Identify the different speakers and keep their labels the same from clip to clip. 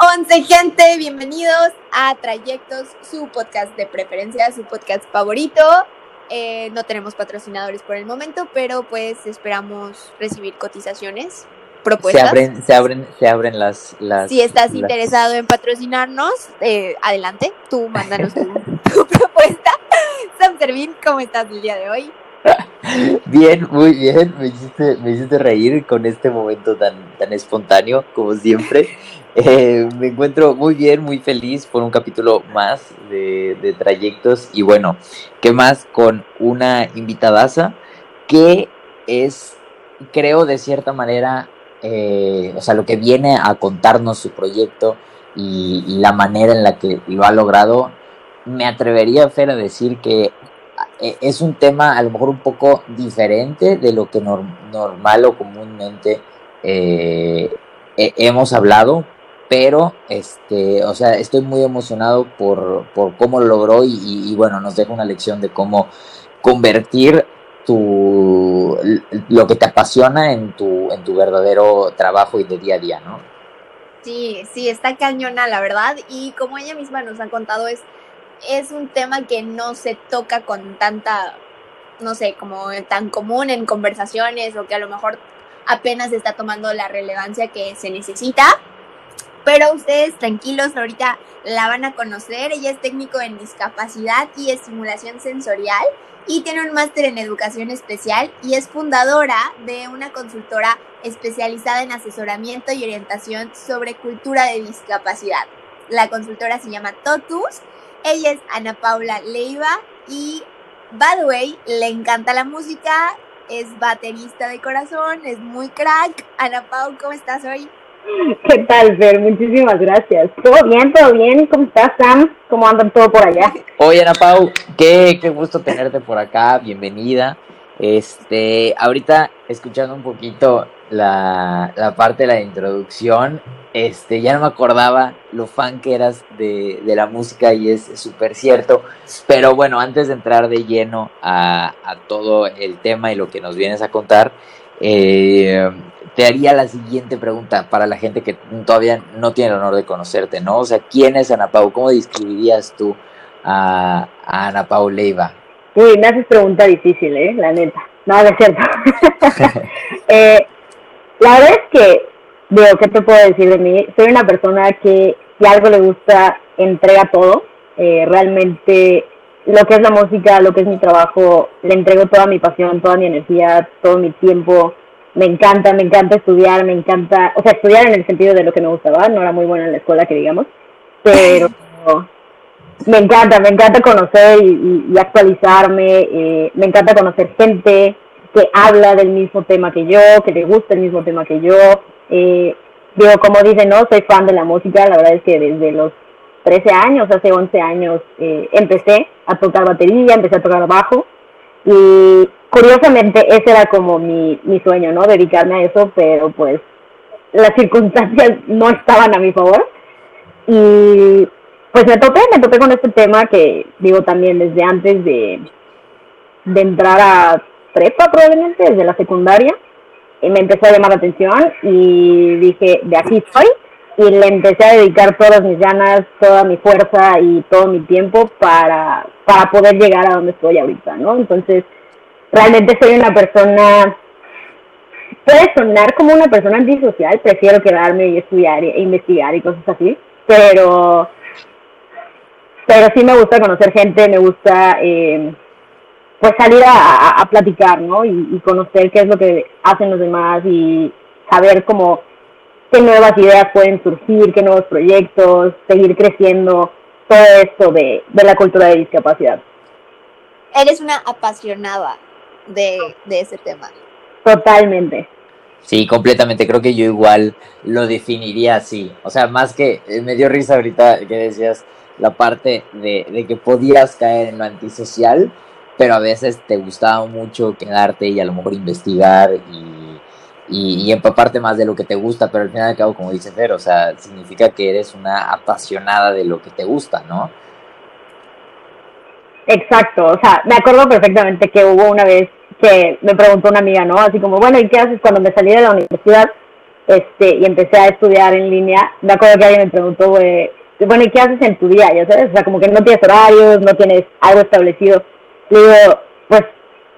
Speaker 1: once gente, bienvenidos a Trayectos, su podcast de preferencia, su podcast favorito. Eh, no tenemos patrocinadores por el momento, pero pues esperamos recibir cotizaciones, propuestas.
Speaker 2: Se abren, se abren, se abren las, las
Speaker 1: Si estás
Speaker 2: las-
Speaker 1: interesado en patrocinarnos, eh, adelante, tú mándanos tu, tu propuesta. Sam Servín, ¿cómo estás el día de hoy?
Speaker 2: Bien, muy bien, me hiciste, me hiciste reír con este momento tan, tan espontáneo, como siempre. Eh, me encuentro muy bien, muy feliz por un capítulo más de, trayectos. Y bueno, ¿qué más con una invitadaza que es, creo, de cierta manera, eh, o sea, lo que viene a contarnos su proyecto y, y la manera en la que lo ha logrado, me atrevería, Fer, a decir que es un tema a lo mejor un poco diferente de lo que nor- normal o comúnmente eh, he- hemos hablado, pero este, o sea, estoy muy emocionado por, por cómo lo logró y, y- y, bueno, nos deja una lección de cómo convertir tu lo que te apasiona en tu, en tu verdadero trabajo y de día a día, ¿no?
Speaker 1: Sí, sí, está cañona, la verdad. Y como ella misma nos ha contado, es, es un tema que no se toca con tanta, no sé, como tan común en conversaciones o que a lo mejor apenas está tomando la relevancia que se necesita. Pero ustedes tranquilos, ahorita la van a conocer. Ella es técnico en discapacidad y estimulación sensorial y tiene un máster en educación especial y es fundadora de una consultora especializada en asesoramiento y orientación sobre cultura de discapacidad. La consultora se llama Totus. Ella es Ana Paula Leiva y, by the way, le encanta la música, es baterista de corazón, es muy crack. Ana Pau, ¿cómo estás hoy?
Speaker 3: ¿Qué tal, Fer? Muchísimas gracias. ¿Todo bien? ¿Todo bien? ¿Cómo estás, Sam? ¿Cómo andan todo por allá?
Speaker 2: Oye, Ana Pau, qué, qué gusto tenerte por acá, bienvenida. Este, ahorita escuchando un poquito la, la parte de la introducción, este, ya no me acordaba lo fan que eras de, de la música y es súper cierto. Pero bueno, antes de entrar de lleno a, a todo el tema y lo que nos vienes a contar, eh, te haría la siguiente pregunta para la gente que todavía no tiene el honor de conocerte, ¿no? O sea, ¿quién es Ana Pau? ¿Cómo describirías tú a, a Ana Pau Leiva?
Speaker 3: Uy, me haces pregunta difícil, ¿eh? La neta. No, es cierto. eh, la verdad es que, digo, ¿qué te puedo decir de mí? Soy una persona que si algo le gusta, entrega todo. Eh, realmente lo que es la música, lo que es mi trabajo, le entrego toda mi pasión, toda mi energía, todo mi tiempo. Me encanta, me encanta estudiar, me encanta, o sea, estudiar en el sentido de lo que me gustaba, no era muy buena en la escuela, que digamos, pero me encanta, me encanta conocer y, actualizarme, eh, me encanta conocer gente que habla del mismo tema que yo, que le gusta el mismo tema que yo. Eh, digo, como dicen, no, soy fan de la música, la verdad es que desde los 13 años, hace 11 años, eh, empecé a tocar batería, empecé a tocar bajo y curiosamente ese era como mi, mi sueño, ¿no? Dedicarme a eso, pero pues las circunstancias no estaban a mi favor y pues me topé, me topé con este tema que digo también desde antes de, de entrar a prepa probablemente, desde la secundaria, y me empezó a llamar la atención y dije, de aquí soy, y le empecé a dedicar todas mis ganas, toda mi fuerza y todo mi tiempo para, para poder llegar a donde estoy ahorita, ¿no? Entonces, realmente soy una persona, puede sonar como una persona antisocial, prefiero quedarme y estudiar e investigar y cosas así, pero pero sí me gusta conocer gente, me gusta eh, pues salir a, a- a platicar, ¿no? Y, y conocer qué es lo que hacen los demás y saber cómo qué nuevas ideas pueden surgir, qué nuevos proyectos, seguir creciendo, todo esto de, de la cultura de discapacidad.
Speaker 1: Eres una apasionada de, de ese tema.
Speaker 3: Totalmente.
Speaker 2: Sí, completamente. Creo que yo igual lo definiría así. O sea, más que eh, me dio risa ahorita que decías la parte de, que podías caer en lo antisocial, pero a veces te gustaba mucho quedarte y a lo mejor investigar y, y, y empaparte más de lo que te gusta, pero al final y al cabo, como dice Fer, o sea, significa que eres una apasionada de lo que te gusta, ¿no?
Speaker 3: Exacto, o sea, me acuerdo perfectamente que hubo una vez que me preguntó una amiga, ¿no? Así como, bueno, ¿y qué haces cuando me salí de la universidad? este, y empecé a estudiar en línea, me acuerdo que alguien me preguntó, bueno, ¿y qué haces en tu día? Ya sabes, o sea, como que no tienes horarios, no tienes algo establecido. Le digo, pues,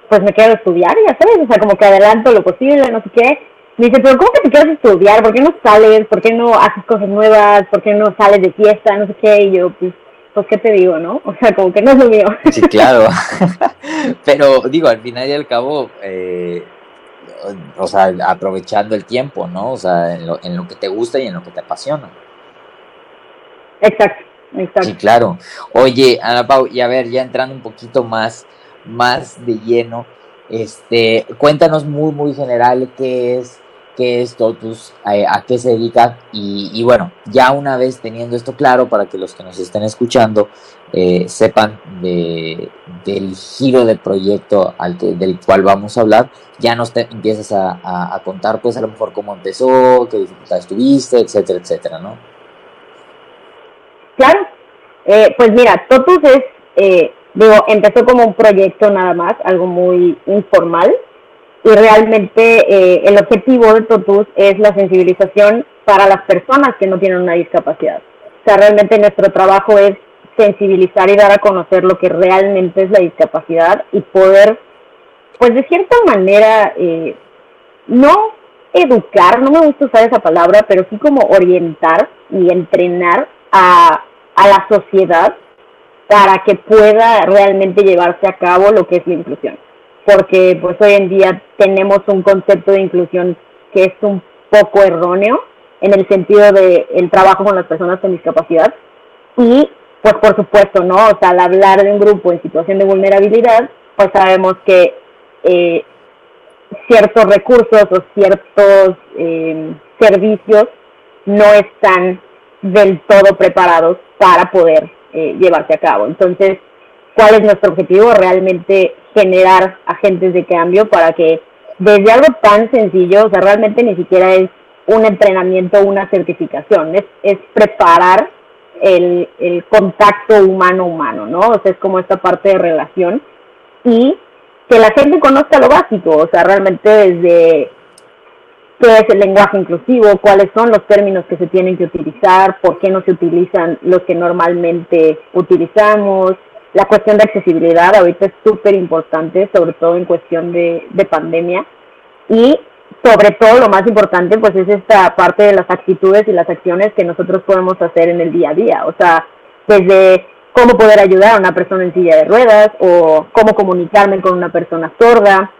Speaker 3: pues me quedo a estudiar, ya sabes, o sea, como que adelanto lo posible, no sé qué. Me dice, pero ¿cómo que te quedas a estudiar? ¿Por qué no sales? ¿Por qué no haces cosas nuevas? ¿Por qué no sales de fiesta? No sé qué. Y yo, pues, pues, ¿qué te digo, no? O sea, como que no es lo mío.
Speaker 2: Sí, claro. pero, digo, al final y al cabo, eh, o sea, aprovechando el tiempo, ¿no? O sea, en lo, en lo que te gusta y en lo que te apasiona.
Speaker 3: Exacto, exacto.
Speaker 2: Sí, claro. Oye, Ana Pau, y a ver, ya entrando un poquito más, más de lleno, este, cuéntanos muy, muy general qué es, qué es Totus, a, qué se dedica y, bueno, ya una vez teniendo esto claro para que los que nos estén escuchando eh, sepan de, del giro del proyecto al que, del cual vamos a hablar, ya nos te, empiezas a, a, contar pues a lo mejor cómo empezó, qué dificultades tuviste, etcétera, etcétera, ¿no?
Speaker 3: Claro, eh, pues mira, Totus es, eh, digo, empezó como un proyecto nada más, algo muy informal, y realmente eh, el objetivo de Totus es la sensibilización para las personas que no tienen una discapacidad. O sea, realmente nuestro trabajo es sensibilizar y dar a conocer lo que realmente es la discapacidad y poder, pues de cierta manera, eh, no educar, no me gusta usar esa palabra, pero sí como orientar y entrenar a, a la sociedad para que pueda realmente llevarse a cabo lo que es la inclusión porque pues hoy en día tenemos un concepto de inclusión que es un poco erróneo en el sentido de el trabajo con las personas con discapacidad y pues por supuesto, ¿no? O sea, al hablar de un grupo en situación de vulnerabilidad, pues sabemos que eh, ciertos recursos o ciertos eh, servicios no están del todo preparados para poder eh, llevarse a cabo. Entonces, ¿cuál es nuestro objetivo? Realmente generar agentes de cambio para que desde algo tan sencillo, o sea, realmente ni siquiera es un entrenamiento una certificación, es, es preparar el, el contacto humano-humano, ¿no? O sea, es como esta parte de relación y que la gente conozca lo básico, o sea, realmente desde qué es el lenguaje inclusivo, cuáles son los términos que se tienen que utilizar, por qué no se utilizan los que normalmente utilizamos, la cuestión de accesibilidad ahorita es súper importante, sobre todo en cuestión de, de pandemia. Y sobre todo lo más importante pues es esta parte de las actitudes y las acciones que nosotros podemos hacer en el día a día. O sea, desde cómo poder ayudar a una persona en silla de ruedas o cómo comunicarme con una persona sorda,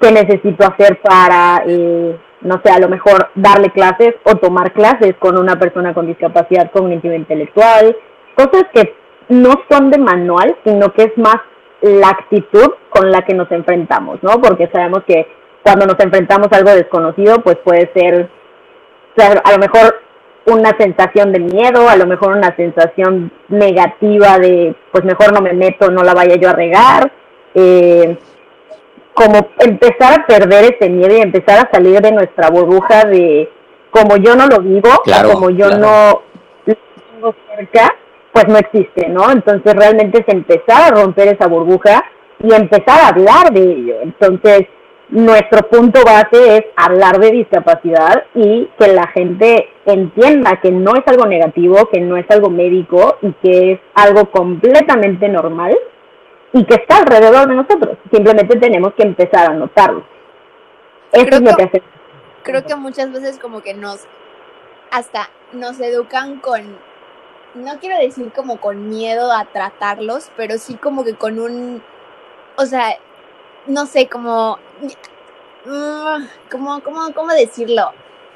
Speaker 3: qué necesito hacer para, eh, no sé, a lo mejor darle clases o tomar clases con una persona con discapacidad cognitiva intelectual, cosas que no son de manual, sino que es más la actitud con la que nos enfrentamos, ¿no? Porque sabemos que cuando nos enfrentamos a algo desconocido, pues puede ser, a lo mejor una sensación de miedo, a lo mejor una sensación negativa de, pues mejor no me meto, no la vaya yo a regar, eh, como empezar a perder ese miedo y empezar a salir de nuestra burbuja de como yo no lo vivo, como yo no lo tengo cerca, pues no existe, ¿no? Entonces realmente es empezar a romper esa burbuja y empezar a hablar de ello. Entonces, nuestro punto base es hablar de discapacidad y que la gente entienda que no es algo negativo, que no es algo médico y que es algo completamente normal y que está alrededor de nosotros. Simplemente tenemos que empezar a notarlo. Eso es lo que hace.
Speaker 1: Creo que muchas veces como que nos hasta nos educan con no quiero decir como con miedo a tratarlos, pero sí como que con un, o sea, no sé, como, mm, como, como, ¿cómo decirlo?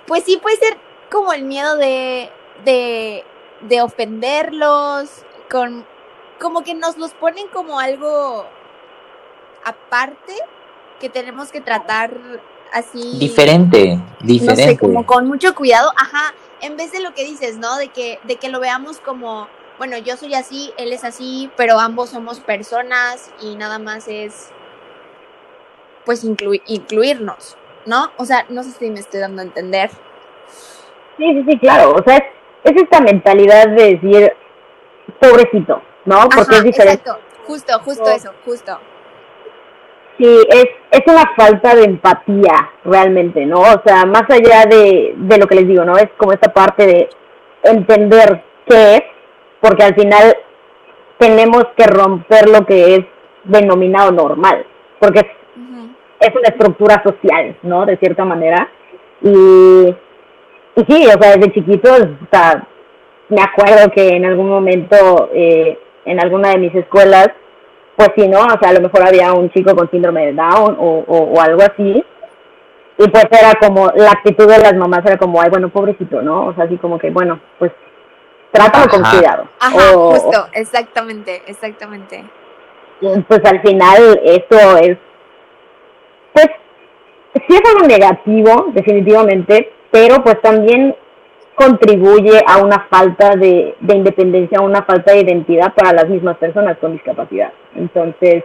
Speaker 1: Pues sí puede ser como el miedo de, de, de ofenderlos, con, como que nos los ponen como algo aparte que tenemos que tratar así.
Speaker 2: Diferente, diferente. No sé,
Speaker 1: como con mucho cuidado, ajá en vez de lo que dices, ¿no? De que, de que lo veamos como, bueno, yo soy así, él es así, pero ambos somos personas y nada más es, pues, incluirnos, ¿no? O sea, no sé si me estoy dando a entender.
Speaker 3: Sí, sí, sí, claro. O sea, es, esta mentalidad de decir, pobrecito, ¿no?
Speaker 1: Porque es diferente. Exacto, justo, justo eso, justo.
Speaker 3: Sí, es, es una falta de empatía realmente, ¿no? O sea, más allá de, de lo que les digo, ¿no? Es como esta parte de entender qué es, porque al final tenemos que romper lo que es denominado normal, porque es, es una estructura social, ¿no? De cierta manera. Y, y sí, o sea, desde chiquitos, o sea, me acuerdo que en algún momento, eh, en alguna de mis escuelas, pues sí, ¿no? O sea, a lo mejor había un chico con síndrome de Down o, o, algo así. Y pues era como, la actitud de las mamás era como, ay, bueno, pobrecito, ¿no? O sea, así como que, bueno, pues trátalo con cuidado.
Speaker 1: Ajá, justo, exactamente, exactamente.
Speaker 3: Pues al final eso es, pues, sí es algo negativo, definitivamente, pero pues también contribuye a una falta de, de independencia, a una falta de identidad para las mismas personas con discapacidad. Entonces,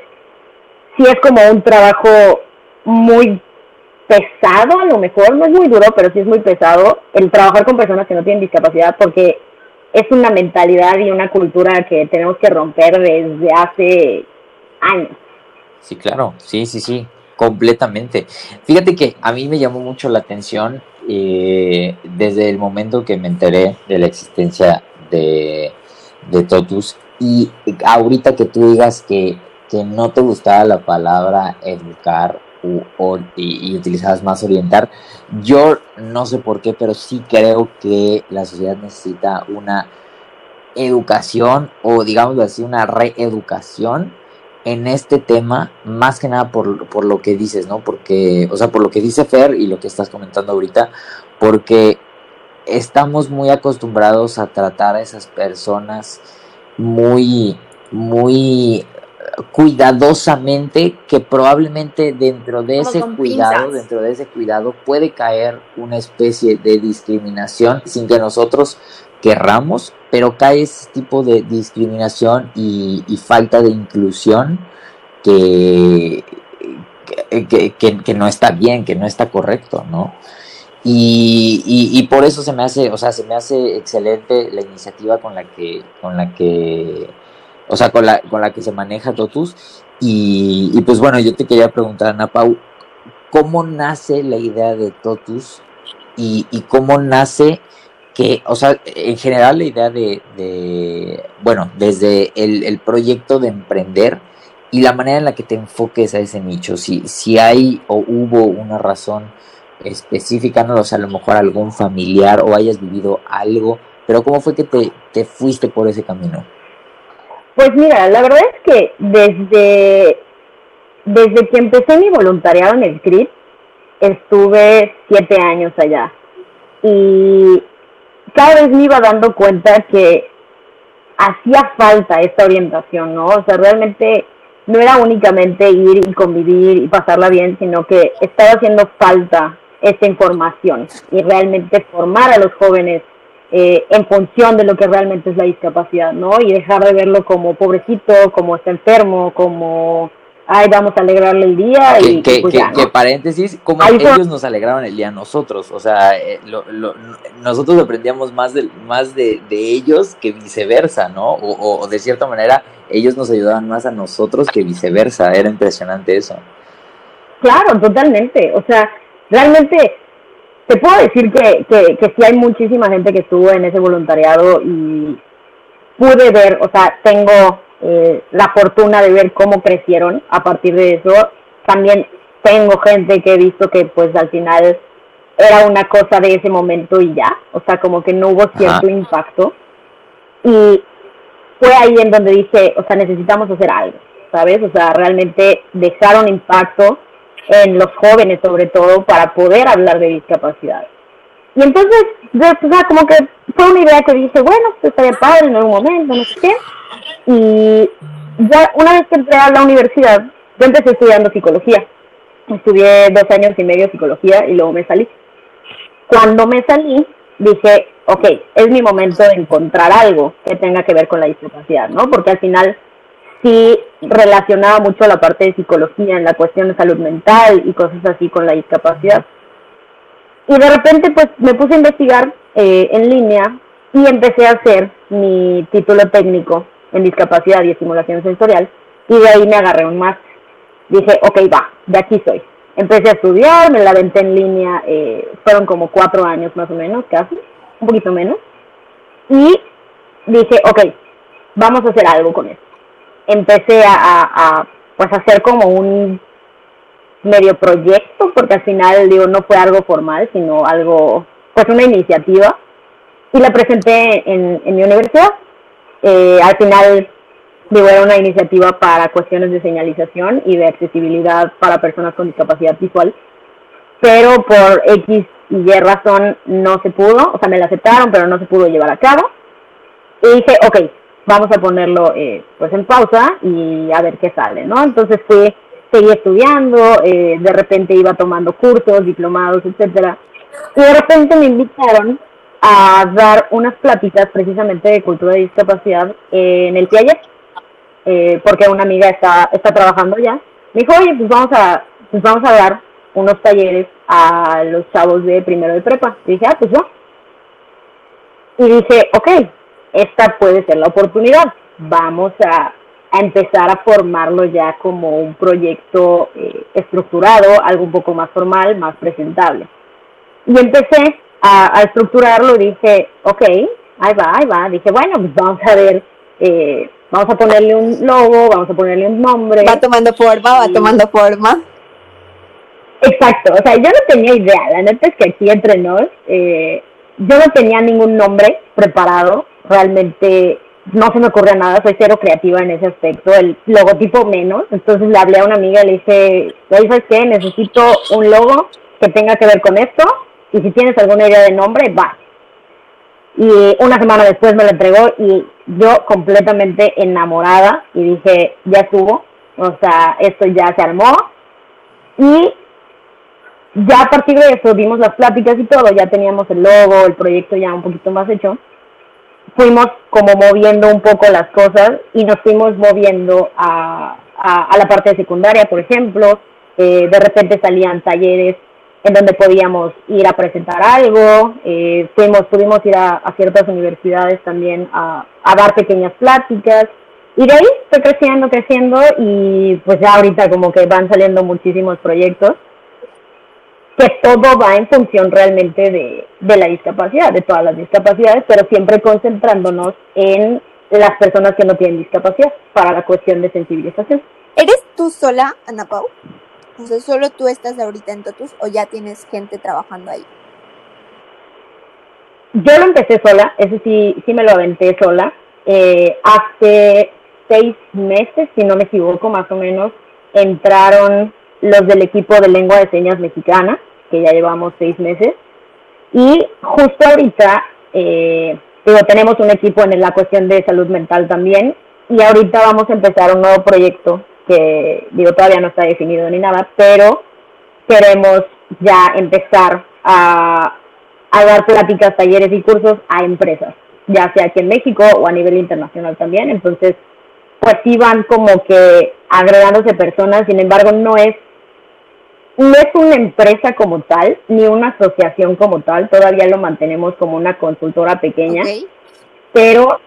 Speaker 3: sí es como un trabajo muy pesado, a lo mejor, no es muy duro, pero sí es muy pesado el trabajar con personas que no tienen discapacidad porque es una mentalidad y una cultura que tenemos que romper desde hace años.
Speaker 2: Sí, claro, sí, sí, sí, completamente. Fíjate que a mí me llamó mucho la atención eh, desde el momento que me enteré de la existencia de, Totus y ahorita que tú digas que, que no te gustaba la palabra educar o, y, utilizabas más orientar, yo no sé por qué, pero sí creo que la sociedad necesita una educación o digamos así una reeducación en este tema, más que nada por, por, lo que dices, ¿no? Porque, o sea, por lo que dice Fer y lo que estás comentando ahorita, porque estamos muy acostumbrados a tratar a esas personas muy, muy cuidadosamente que probablemente dentro de ese cuidado, dentro de ese cuidado puede caer una especie de discriminación sin que nosotros querramos, pero cae ese tipo de discriminación y, falta de inclusión que que, no está bien, que no está correcto, ¿no? Y, y, por eso se me hace, o sea, se me hace excelente la iniciativa con la que, con la que, o sea, con la, con la que se maneja Totus. Y, pues bueno, yo te quería preguntar, Ana Pau, ¿cómo nace la idea de Totus y cómo nace que, o sea, en general la idea de, bueno, desde el, el, proyecto de emprender y la manera en la que te enfoques a ese nicho, si, si hay o hubo una razón específica, no lo sé, a lo mejor algún familiar o hayas vivido algo, pero ¿cómo fue que te, te fuiste por ese camino?
Speaker 3: Pues mira, la verdad es que desde, desde que empecé mi voluntariado en el CRIP, estuve siete años allá. Y cada vez me iba dando cuenta que hacía falta esta orientación, ¿no? O sea, realmente no era únicamente ir y convivir y pasarla bien, sino que estaba haciendo falta esta información y realmente formar a los jóvenes eh, en función de lo que realmente es la discapacidad, ¿no? Y dejar de verlo como pobrecito, como está enfermo, como ay, vamos a alegrarle el día. Y,
Speaker 2: que, pues que, paréntesis, como ellos nos alegraron el día a nosotros, o sea, eh, nosotros aprendíamos más, de, más de, ellos que viceversa, ¿no? O, de cierta manera, ellos nos ayudaban más a nosotros que viceversa, era impresionante eso.
Speaker 3: Claro, totalmente, o sea, realmente te puedo decir que, que, que sí hay muchísima gente que estuvo en ese voluntariado y pude ver, o sea, tengo eh, la fortuna de ver cómo crecieron a partir de eso. También tengo gente que he visto que pues al final era una cosa de ese momento y ya, o sea, como que no hubo cierto impacto. Y fue ahí en donde dije, o sea, necesitamos hacer algo, ¿sabes? O sea, realmente dejar un impacto en los jóvenes sobre todo para poder hablar de discapacidad. Y entonces, yo, o sea, como que fue una idea que dije, bueno, pues estaría padre en algún momento, no sé qué. Y ya una vez que entré a la universidad, yo empecé estudiando psicología. Estudié dos años y medio psicología y luego me salí. Cuando me salí, dije, ok, es mi momento de encontrar algo que tenga que ver con la discapacidad, ¿no? Porque al final sí relacionaba mucho la parte de psicología en la cuestión de salud mental y cosas así con la discapacidad. Y de repente pues me puse a investigar eh, en línea y empecé a hacer mi título técnico en discapacidad y estimulación sensorial y de ahí me agarré un máster. dije, ok, va, de aquí soy. Empecé a estudiar, me la venté en línea, eh, fueron como cuatro años más o menos, casi, un poquito menos. Y dije, ok, vamos a hacer algo con esto. Empecé a, a, pues hacer como un medio proyecto, porque al final, digo, no fue algo formal, sino algo, pues una iniciativa. Y la presenté en, en mi universidad. Eh, al final Digo, era una iniciativa para cuestiones de señalización y de accesibilidad para personas con discapacidad visual, pero por X y Y razón no se pudo, o sea, me la aceptaron, pero no se pudo llevar a cabo. Y dije, ok, vamos a ponerlo eh, pues en pausa y a ver qué sale, ¿no? Entonces fui, seguí estudiando, eh, de repente iba tomando cursos, diplomados, etcétera, y de repente me invitaron a dar unas pláticas precisamente de cultura de discapacidad en el Piaget eh, porque una amiga está, está trabajando ya, me dijo, oye, pues vamos a, pues vamos a dar unos talleres a los chavos de primero de prepa. Y dije, ah, pues yo. Y dije, ok, esta puede ser la oportunidad. Vamos a, a empezar a formarlo ya como un proyecto eh, estructurado, algo un poco más formal, más presentable. Y empecé a, a estructurarlo dije, ok, ahí va, ahí va. Dije, bueno, pues vamos a ver eh, vamos a ponerle un logo, vamos a ponerle un nombre.
Speaker 1: Va tomando forma, va tomando forma.
Speaker 3: Exacto, o sea, yo no tenía idea, la neta es que aquí entre nos, eh, yo no tenía ningún nombre preparado, realmente no se me ocurre nada, soy cero creativa en ese aspecto, el logotipo menos, entonces le hablé a una amiga y le dije, ¿sabes qué? Necesito un logo que tenga que ver con esto, y si tienes alguna idea de nombre, va. Y una semana después me lo entregó y yo completamente enamorada y dije, ya estuvo, o sea, esto ya se armó. Y ya a partir de eso dimos las pláticas y todo, ya teníamos el logo, el proyecto ya un poquito más hecho. Fuimos como moviendo un poco las cosas y nos fuimos moviendo a, a, la parte secundaria, por ejemplo. Eh, de repente salían talleres en donde podíamos ir a presentar algo, eh, fuimos, pudimos ir a, ciertas universidades también a, a, dar pequeñas pláticas, y de ahí fue creciendo, creciendo, y pues ya ahorita como que van saliendo muchísimos proyectos, que todo va en función realmente de, de la discapacidad, de todas las discapacidades, pero siempre concentrándonos en las personas que no tienen discapacidad para la cuestión de sensibilización.
Speaker 1: ¿Eres tú sola, Ana Pau? O ¿solo tú estás ahorita en Totus o ya tienes gente trabajando ahí?
Speaker 3: Yo lo empecé sola, eso sí, sí me lo aventé sola. Eh, hace seis meses, si no me equivoco, más o menos, entraron los del equipo de lengua de señas mexicana, que ya llevamos seis meses. Y justo ahorita, eh, tenemos un equipo en la cuestión de salud mental también. Y ahorita vamos a empezar un nuevo proyecto que digo todavía no está definido ni nada, pero queremos ya empezar a, a dar pláticas, talleres y cursos a empresas, ya sea aquí en México o a nivel internacional también. Entonces, pues sí van como que agregándose personas, sin embargo no es no es una empresa como tal, ni una asociación como tal, todavía lo mantenemos como una consultora pequeña, pero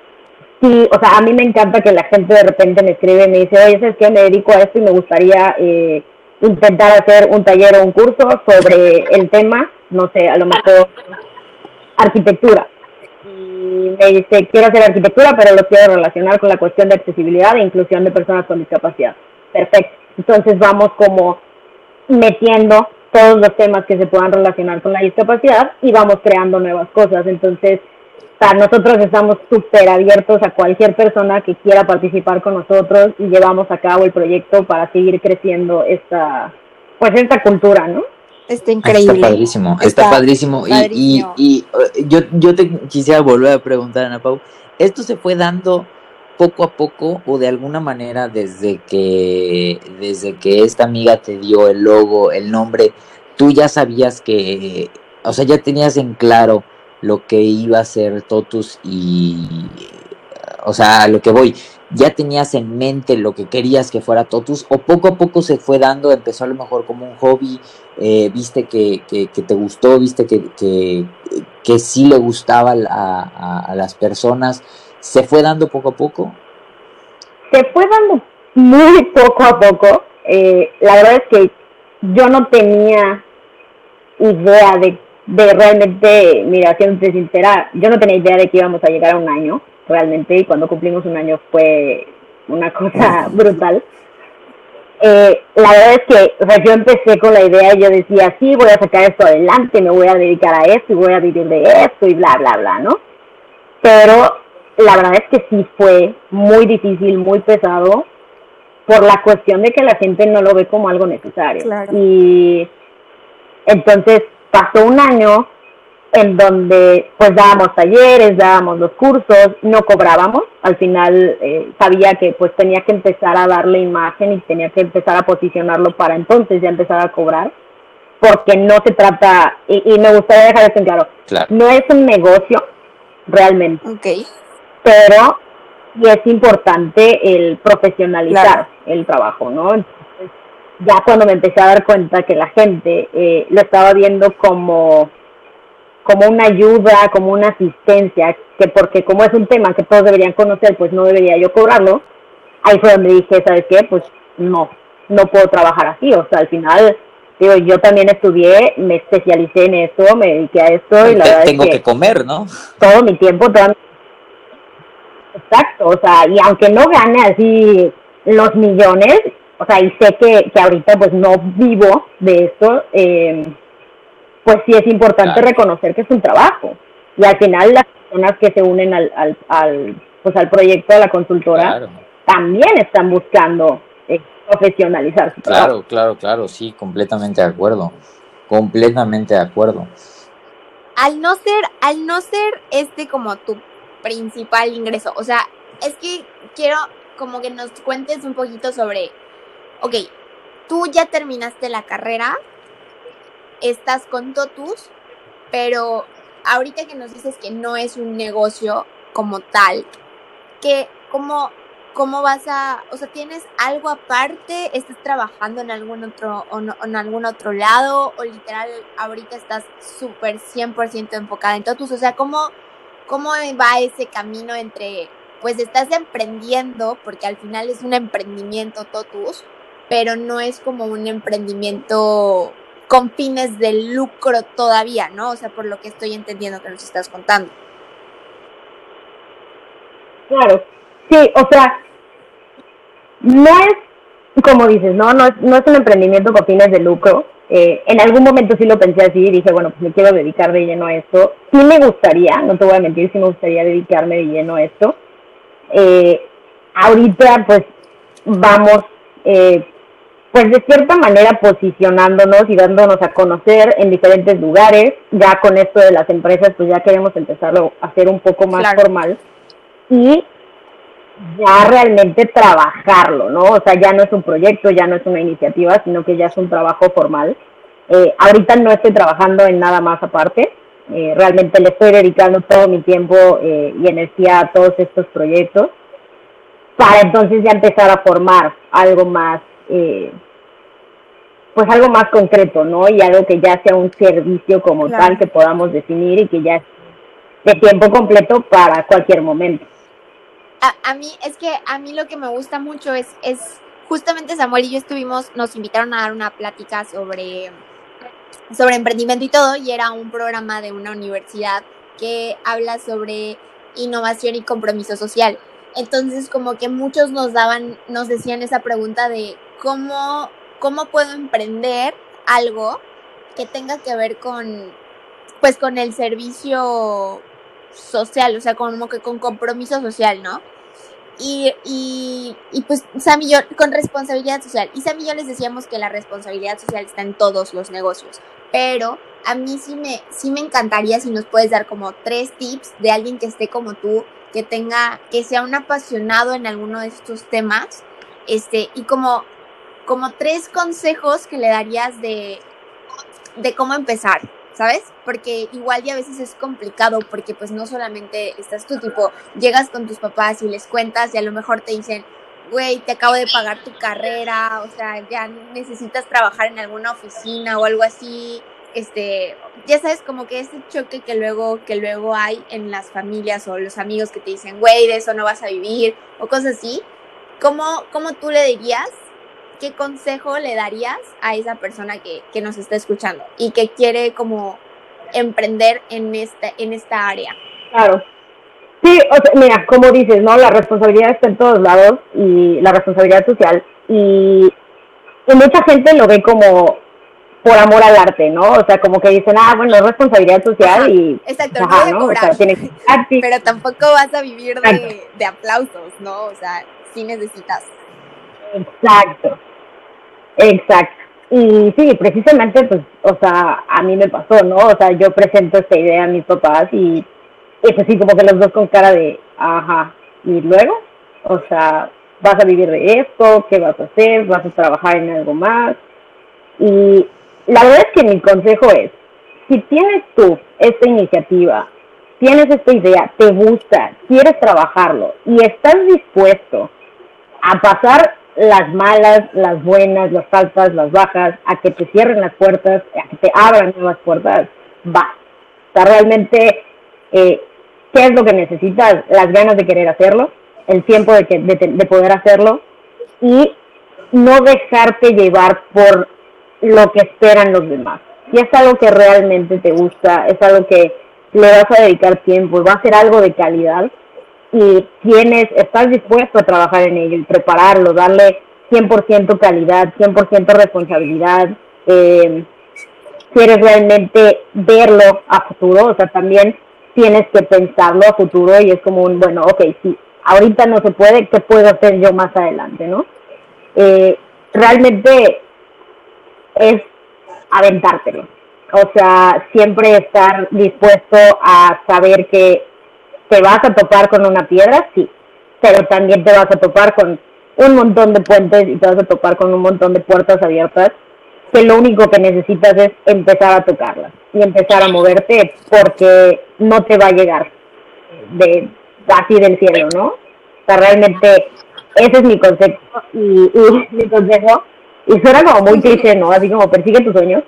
Speaker 3: sí, o sea, a mí me encanta que la gente de repente me escribe y me dice, oye, ¿sabes qué? Me dedico a esto y me gustaría eh, intentar hacer un taller o un curso sobre el tema, no sé, a lo mejor arquitectura. Y me dice, quiero hacer arquitectura, pero lo quiero relacionar con la cuestión de accesibilidad e inclusión de personas con discapacidad. Perfecto. Entonces vamos como metiendo todos los temas que se puedan relacionar con la discapacidad y vamos creando nuevas cosas. Entonces, nosotros estamos súper abiertos a cualquier persona que quiera participar con nosotros y llevamos a cabo el proyecto para seguir creciendo esta, pues esta cultura, ¿no?
Speaker 1: Está increíble.
Speaker 2: Está padrísimo, está, padrísimo. Y, y, eh, yo, yo te quisiera volver a preguntar, Ana Pau, ¿esto se fue dando poco a poco o de alguna manera desde que, desde que esta amiga te dio el logo, el nombre, tú ya sabías que, o sea, ya tenías en claro lo que iba a ser Totus y, o sea, lo que voy, ya tenías en mente lo que querías que fuera Totus o poco a poco se fue dando, empezó a lo mejor como un hobby, eh, viste que, que, te gustó, viste que, que, que sí le gustaba a, a, las personas, ¿se fue dando poco a poco?
Speaker 3: Se fue dando muy poco a poco. eh, la verdad es que yo no tenía idea de, de realmente, mira, siendo sincera, yo no tenía idea de que íbamos a llegar a un año, realmente, y cuando cumplimos un año fue una cosa brutal. Eh, la verdad es que o sea, yo empecé con la idea y yo decía, sí, voy a sacar esto adelante, me voy a dedicar a esto y voy a vivir de esto y bla, bla, bla, ¿no? Pero la verdad es que sí fue muy difícil, muy pesado, por la cuestión de que la gente no lo ve como algo necesario. Y entonces pasó un año en donde pues dábamos talleres, dábamos los cursos, no cobrábamos, al final eh, sabía que pues tenía que empezar a darle imagen y tenía que empezar a posicionarlo para entonces ya empezar a cobrar, porque no se trata, y, me gustaría dejar esto en claro, no es un negocio realmente, pero y es importante el profesionalizar el trabajo, ¿no? Ya cuando me empecé a dar cuenta que la gente eh, lo estaba viendo como como una ayuda, como una asistencia, que porque como es un tema que todos deberían conocer, pues no debería yo cobrarlo. Ahí fue donde dije, ¿sabes qué? Pues no, no puedo trabajar así. O sea, al final, digo, yo también estudié, me especialicé en esto, me dediqué a esto y la verdad
Speaker 2: tengo
Speaker 3: es
Speaker 2: que, comer, ¿no?
Speaker 3: Todo mi tiempo, todo Exacto, o sea, y aunque no gane así los millones, o sea, y sé que, que ahorita pues no vivo de esto, eh, pues sí es importante reconocer que es un trabajo. Y al final las personas que se unen al, al, al pues al proyecto de la consultora también están buscando eh, profesionalizar su
Speaker 2: claro, trabajo. Claro, claro, claro, sí, completamente de acuerdo. Completamente de acuerdo.
Speaker 1: Al no ser, al no ser este como tu principal ingreso, o sea, es que quiero como que nos cuentes un poquito sobre, ok, tú ya terminaste la carrera, estás con Totus, pero ahorita que nos dices que no es un negocio como tal, que cómo, cómo vas a, o sea, tienes algo aparte, estás trabajando en algún otro o en algún otro lado o literal ahorita estás súper 100% enfocada en Totus, o sea, cómo cómo va ese camino entre pues estás emprendiendo porque al final es un emprendimiento Totus, pero no es como un emprendimiento con fines de lucro todavía, ¿no? O sea, por lo que estoy entendiendo que nos estás contando.
Speaker 3: Claro, sí, o sea, no es, como dices, ¿no? No es, no es un emprendimiento con fines de lucro. Eh, en algún momento sí lo pensé así y dije, bueno, pues me quiero dedicar de lleno a esto. Sí me gustaría, no te voy a mentir, sí me gustaría dedicarme de lleno a esto. Eh, ahorita, pues, vamos eh, pues de cierta manera posicionándonos y dándonos a conocer en diferentes lugares. Ya con esto de las empresas, pues ya queremos empezarlo a hacer un poco más formal y ya realmente trabajarlo, ¿no? O sea, ya no es un proyecto, ya no es una iniciativa, sino que ya es un trabajo formal. Eh, ahorita no estoy trabajando en nada más aparte. Eh, realmente le estoy dedicando todo mi tiempo eh, y energía a todos estos proyectos para entonces ya empezar a formar algo más eh, pues algo más concreto, ¿no? Y algo que ya sea un servicio como tal que podamos definir y que ya es de tiempo completo para cualquier momento.
Speaker 1: A, mí, es que a mí lo que me gusta mucho es, es justamente Samuel y yo estuvimos, nos invitaron a dar una plática sobre, sobre emprendimiento y todo, y era un programa de una universidad que habla sobre innovación y compromiso social. Entonces, como que muchos nos daban, nos decían esa pregunta de cómo cómo puedo emprender algo que tenga que ver con, pues, con el servicio social, o sea, como que con compromiso social, ¿no? Y, y, pues Sam yo, con responsabilidad social. Y Sam yo les decíamos que la responsabilidad social está en todos los negocios. Pero a mí sí me, sí me encantaría si nos puedes dar como tres tips de alguien que esté como tú, que tenga, que sea un apasionado en alguno de estos temas. Este, y como como tres consejos que le darías de, de cómo empezar, ¿sabes? Porque igual ya a veces es complicado porque pues no solamente estás tú, tipo, llegas con tus papás y les cuentas y a lo mejor te dicen, güey, te acabo de pagar tu carrera, o sea, ya necesitas trabajar en alguna oficina o algo así, este, ya sabes, como que ese choque que luego, que luego hay en las familias o los amigos que te dicen, güey, de eso no vas a vivir, o cosas así, ¿cómo, cómo tú le dirías ¿qué consejo le darías a esa persona que, que nos está escuchando y que quiere como emprender en esta, en esta área?
Speaker 3: Claro. Sí, o sea, mira, como dices, ¿no? La responsabilidad está en todos lados y la responsabilidad social y, y mucha gente lo ve como por amor al arte, ¿no? O sea, como que dicen, ah, bueno, es responsabilidad social y...
Speaker 1: Exacto, no cobrar, pero tampoco vas a vivir de, de, aplausos, ¿no? O sea, sí necesitas.
Speaker 3: Exacto, exacto. Y sí, precisamente, pues, o sea, a mí me pasó, ¿no? O sea, yo presento esta idea a mis papás y, y pues sí, como que los dos con cara de, ajá, y luego, o sea, vas a vivir de esto, ¿qué vas a hacer? ¿Vas a trabajar en algo más? Y la verdad es que mi consejo es, si tienes tú esta iniciativa, tienes esta idea, te gusta, quieres trabajarlo y estás dispuesto a pasar las malas, las buenas, las altas, las bajas, a que te cierren las puertas, a que te abran nuevas puertas, va. O sea, realmente, eh, ¿qué es lo que necesitas? Las ganas de querer hacerlo, el tiempo de, que, de, de poder hacerlo y no dejarte llevar por lo que esperan los demás. Si es algo que realmente te gusta, es algo que le vas a dedicar tiempo va a ser algo de calidad y tienes, estás dispuesto a trabajar en ello prepararlo, darle 100% calidad, 100% responsabilidad, eh, quieres realmente verlo a futuro, o sea, también tienes que pensarlo a futuro y es como un, bueno, ok, si ahorita no se puede, ¿qué puedo hacer yo más adelante, no? Eh, realmente es aventártelo. O sea, siempre estar dispuesto a saber que te vas a topar con una piedra, sí, pero también te vas a topar con un montón de puentes y te vas a topar con un montón de puertas abiertas que lo único que necesitas es empezar a tocarlas y empezar a moverte porque no te va a llegar de así del cielo, ¿no? O sea, realmente ese es mi concepto y, mi consejo y suena como muy triste, ¿no? Así como persigue tus sueños.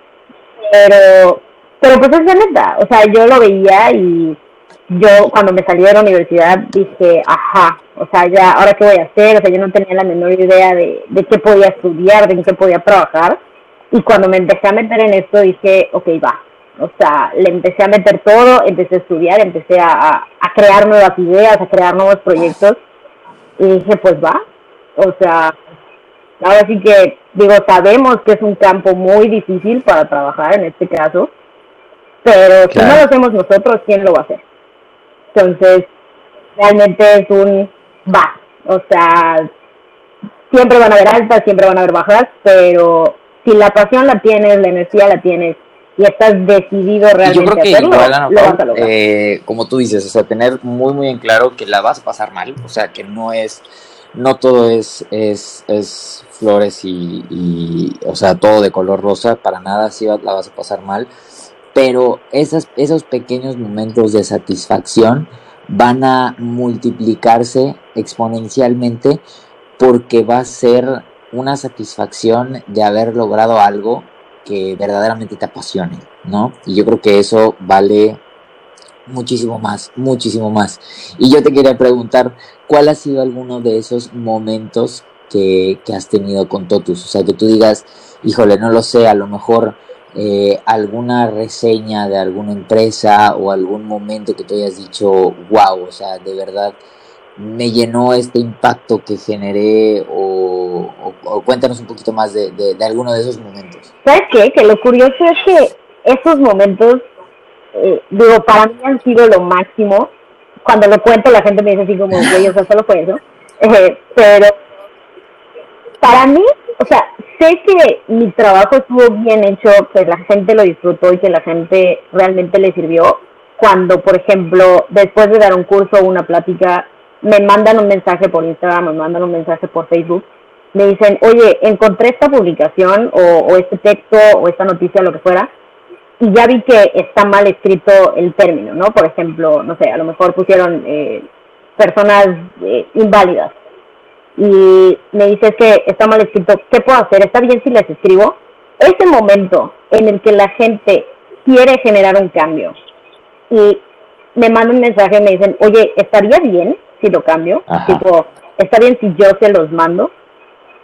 Speaker 3: Pero, pero pues es la neta. O sea, yo lo veía y yo cuando me salí de la universidad dije, ajá, o sea, ya, ahora qué voy a hacer. O sea, yo no tenía la menor idea de, de qué podía estudiar, de en qué podía trabajar. Y cuando me empecé a meter en esto dije, ok, va. O sea, le empecé a meter todo, empecé a estudiar, empecé a, a crear nuevas ideas, a crear nuevos proyectos. Y dije, pues va. O sea, Ahora sí que, digo, sabemos que es un campo muy difícil para trabajar en este caso, pero si no lo hacemos nosotros, ¿quién lo va a hacer? Entonces, realmente es un va, o sea, siempre van a haber altas, siempre van a haber bajas, pero si la pasión la tienes, la energía la tienes y estás decidido realmente yo creo que igual, lo vas a lograr.
Speaker 2: Eh, como tú dices, o sea, tener muy muy en claro que la vas a pasar mal, o sea, que no es no todo es, es, es flores y, o sea, todo de color rosa, para nada, sí la vas a pasar mal, pero esos pequeños momentos de satisfacción van a multiplicarse exponencialmente porque va a ser una satisfacción de haber logrado algo que verdaderamente te apasione, ¿no? Y yo creo que eso vale muchísimo más, muchísimo más. Y yo te quería preguntar, ¿cuál ha sido alguno de esos momentos que, has tenido con Totus? O sea, que tú digas, híjole, no lo sé, a lo mejor eh, alguna reseña de alguna empresa o algún momento que tú hayas dicho, wow, o sea, de verdad me llenó este impacto que generé o, cuéntanos un poquito más de, de, alguno de esos momentos.
Speaker 3: ¿Sabes qué? Que lo curioso es que esos momentos, eh, digo, para mí han sido lo máximo. Cuando lo cuento la gente me dice así como, yo, solo fue eso. Eh, pero para mí, o sea, sé que mi trabajo estuvo bien hecho, que la gente lo disfrutó y que la gente realmente le sirvió. Cuando, por ejemplo, después de dar un curso o una plática, me mandan un mensaje por Instagram, me mandan un mensaje por Facebook, me dicen, oye, encontré esta publicación o, este texto o esta noticia, lo que fuera, y ya vi que está mal escrito el término, ¿no? Por ejemplo, no sé, a lo mejor pusieron eh, personas eh, inválidas y me dices que está mal escrito, ¿qué puedo hacer? ¿Está bien si les escribo? Ese momento en el que la gente quiere generar un cambio y me mandan un mensaje y me dicen, oye, ¿estaría bien si lo cambio? Tipo, ¿está bien si yo se los mando?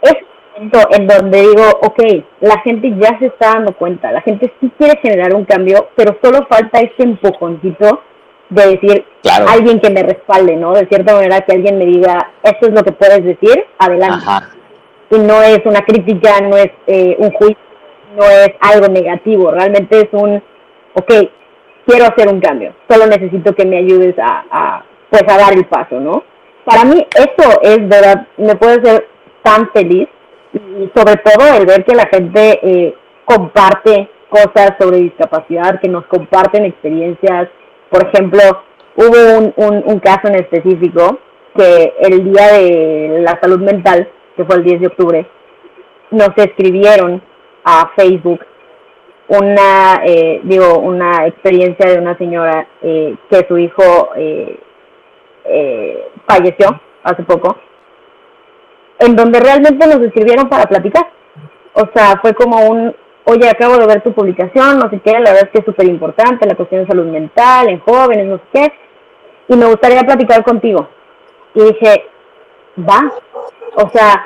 Speaker 3: Es en donde digo, ok, la gente ya se está dando cuenta, la gente sí quiere generar un cambio, pero solo falta este empujoncito de decir alguien que me respalde, ¿no? De cierta manera que alguien me diga, esto es lo que puedes decir, adelante. Y no es una crítica, no es eh, un juicio, no es algo negativo, realmente es un, ok, quiero hacer un cambio, solo necesito que me ayudes a, a pues a dar el paso, ¿no? Para mí eso es verdad, me puede hacer tan feliz y sobre todo el ver que la gente eh, comparte cosas sobre discapacidad, que nos comparten experiencias. Por ejemplo, hubo un, un, un caso en específico que el día de la salud mental, que fue el 10 de octubre, nos escribieron a Facebook una, eh, digo, una experiencia de una señora eh, que su hijo eh, eh, falleció hace poco en donde realmente nos escribieron para platicar. O sea, fue como un, oye, acabo de ver tu publicación, no sé qué, la verdad es que es súper importante la cuestión de salud mental en jóvenes, no sé qué, y me gustaría platicar contigo. Y dije, va, o sea,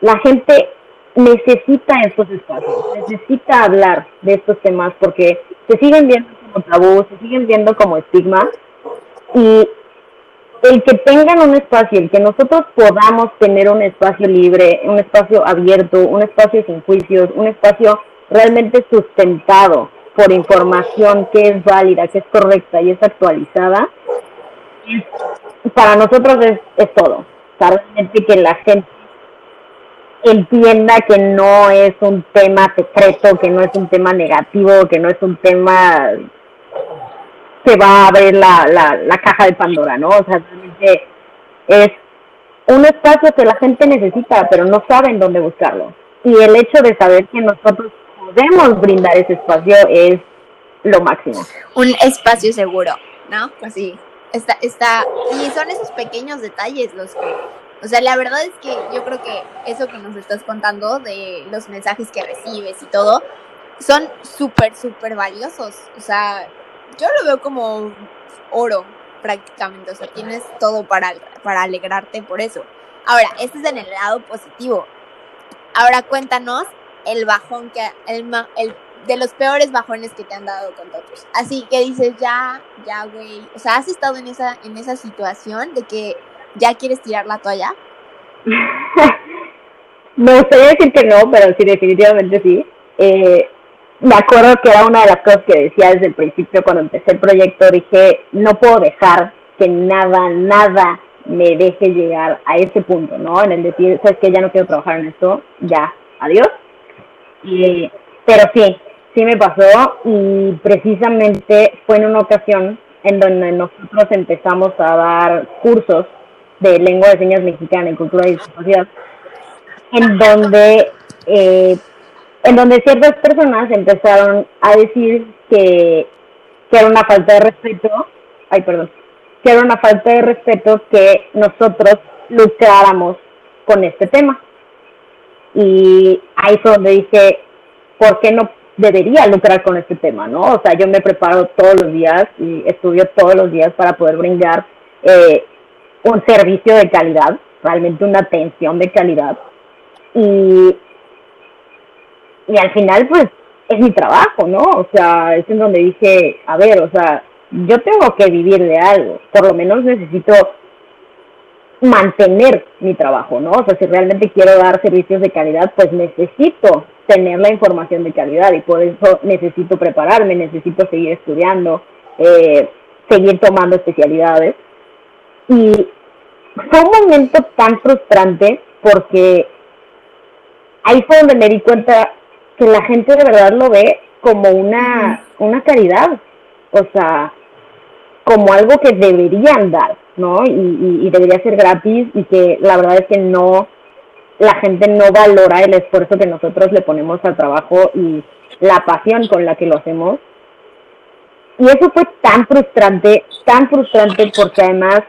Speaker 3: la gente necesita estos espacios, necesita hablar de estos temas porque se siguen viendo como tabú, se siguen viendo como estigma y el que tengan un espacio, el que nosotros podamos tener un espacio libre, un espacio abierto, un espacio sin juicios, un espacio realmente sustentado por información que es válida, que es correcta y es actualizada, para nosotros es, es todo. realmente que la gente entienda que no es un tema secreto, que no es un tema negativo, que no es un tema se va a abrir la, la, la caja de Pandora, ¿no? O sea, realmente es un espacio que la gente necesita, pero no saben dónde buscarlo. Y el hecho de saber que nosotros podemos brindar ese espacio es lo máximo.
Speaker 1: Un espacio seguro, ¿no? Así. Está, está, y son esos pequeños detalles los que, o sea, la verdad es que yo creo que eso que nos estás contando de los mensajes que recibes y todo, son súper, súper valiosos. O sea, yo lo veo como oro prácticamente, o sea, tienes todo para, para alegrarte por eso. Ahora, este es en el lado positivo. Ahora cuéntanos el bajón que, el, el de los peores bajones que te han dado con todos. Así que dices, ya, ya, güey, o sea, ¿has estado en esa, en esa situación de que ya quieres tirar la toalla?
Speaker 3: Me gustaría decir que no, pero sí, definitivamente sí. Eh, me acuerdo que era una de las cosas que decía desde el principio cuando empecé el proyecto, dije, no puedo dejar que nada, nada me deje llegar a ese punto, ¿no? En el decir, sabes que ya no quiero trabajar en esto, ya, adiós. Y, pero sí, sí me pasó y precisamente fue en una ocasión en donde nosotros empezamos a dar cursos de lengua de señas mexicana y cultura y discapacidad, en donde eh, en donde ciertas personas empezaron a decir que, que era una falta de respeto, ay perdón, que era una falta de respeto que nosotros lucráramos con este tema. Y ahí fue donde dije, ¿por qué no debería lucrar con este tema? ¿no? O sea, yo me preparo todos los días y estudio todos los días para poder brindar eh, un servicio de calidad, realmente una atención de calidad. Y y al final pues es mi trabajo, ¿no? O sea, es en donde dije, a ver, o sea, yo tengo que vivir de algo, por lo menos necesito mantener mi trabajo, ¿no? O sea, si realmente quiero dar servicios de calidad, pues necesito tener la información de calidad y por eso necesito prepararme, necesito seguir estudiando, eh, seguir tomando especialidades. Y fue un momento tan frustrante porque ahí fue donde me di cuenta que la gente de verdad lo ve como una, una caridad, o sea, como algo que deberían dar, ¿no? Y, y, debería ser gratis y que la verdad es que no, la gente no valora el esfuerzo que nosotros le ponemos al trabajo y la pasión con la que lo hacemos. Y eso fue tan frustrante, tan frustrante porque además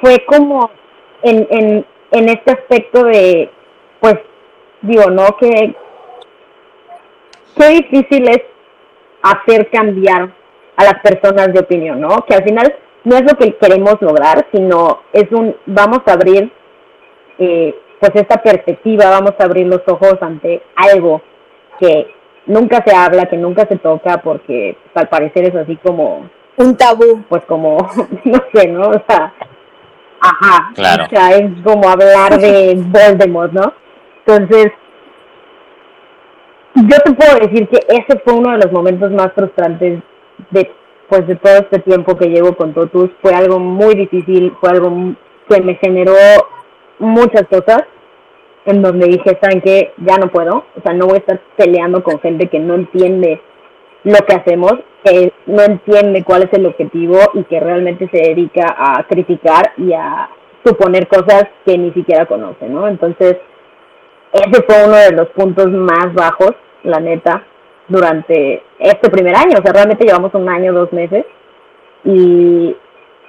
Speaker 3: fue como en, en, en este aspecto de, pues, digo, ¿no? Que, qué difícil es hacer cambiar a las personas de opinión, ¿no? Que al final no es lo que queremos lograr, sino es un, vamos a abrir eh, pues esta perspectiva, vamos a abrir los ojos ante algo que nunca se habla, que nunca se toca, porque pues, al parecer es así como...
Speaker 1: Un tabú.
Speaker 3: Pues como, no sé, ¿no? O sea, ajá.
Speaker 2: Claro.
Speaker 3: O sea, es como hablar de Voldemort, ¿no? Entonces, yo te puedo decir que ese fue uno de los momentos más frustrantes de pues de todo este tiempo que llevo con Totus. Fue algo muy difícil, fue algo que me generó muchas cosas en donde dije, ¿saben qué? Ya no puedo, o sea, no voy a estar peleando con gente que no entiende lo que hacemos, que no entiende cuál es el objetivo y que realmente se dedica a criticar y a suponer cosas que ni siquiera conoce, ¿no? Entonces, ese fue uno de los puntos más bajos, la neta, durante este primer año, o sea, realmente llevamos un año, dos meses, y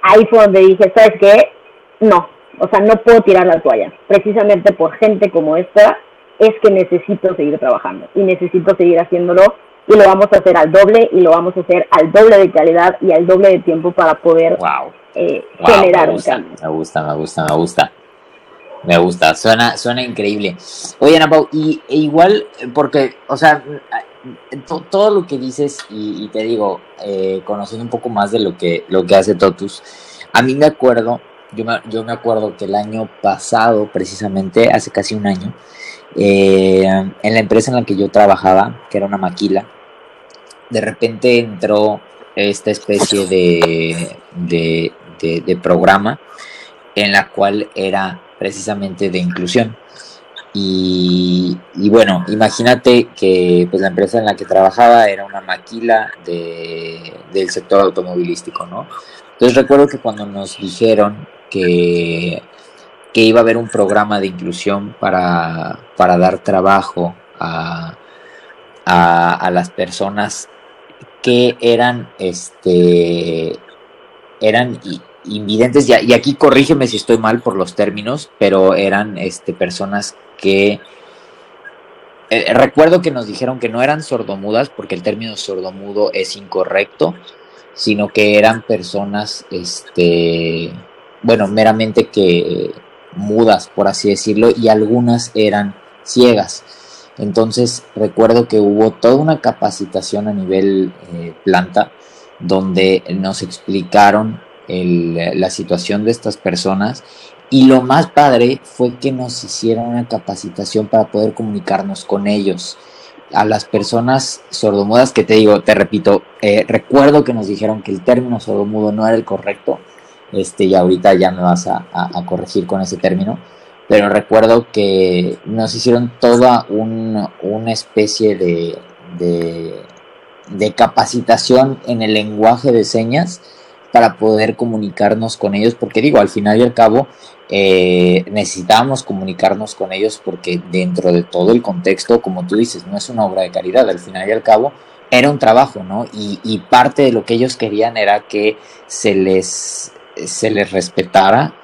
Speaker 3: ahí fue donde dije, ¿sabes qué? No, o sea, no puedo tirar la toalla. Precisamente por gente como esta es que necesito seguir trabajando y necesito seguir haciéndolo y lo vamos a hacer al doble y lo vamos a hacer al doble de calidad y al doble de tiempo para poder eh, generar un cambio.
Speaker 2: Me gusta, me gusta, me gusta. Me gusta, suena, suena increíble. Oye, Ana y e igual, porque, o sea, todo lo que dices, y, te digo, eh, conociendo un poco más de lo que, lo que hace Totus, a mí me acuerdo yo me, yo me acuerdo que el año pasado, precisamente, hace casi un año, eh, en la empresa en la que yo trabajaba, que era una maquila, de repente entró esta especie de, de, programa en la cual era precisamente de inclusión. Y, y, bueno, imagínate que pues, la empresa en la que trabajaba era una maquila de, del sector automovilístico, ¿no? Entonces recuerdo que cuando nos dijeron que, que iba a haber un programa de inclusión para, dar trabajo a, a, las personas que eran este eran invidentes y, y, aquí corrígeme si estoy mal por los términos pero eran este personas que eh, recuerdo que nos dijeron que no eran sordomudas porque el término sordomudo es incorrecto sino que eran personas este bueno, meramente que mudas, por así decirlo, y algunas eran ciegas. Entonces recuerdo que hubo toda una capacitación a nivel eh, planta donde nos explicaron la situación de estas personas y lo más padre fue que nos hicieron una capacitación para poder comunicarnos con ellos. A las personas sordomudas, que te digo, te repito, eh, recuerdo que nos dijeron que el término sordomudo no era el correcto, este, y ahorita ya me vas a, corregir con ese término, pero recuerdo que nos hicieron toda una especie de, de, capacitación en el lenguaje de señas para poder comunicarnos con ellos, porque digo, al final y al cabo eh, necesitábamos comunicarnos con ellos porque dentro de todo el contexto, como tú dices, no es una obra de caridad, al final y al cabo era un trabajo, ¿no? Y, y parte de lo que ellos querían era que se les se les respetara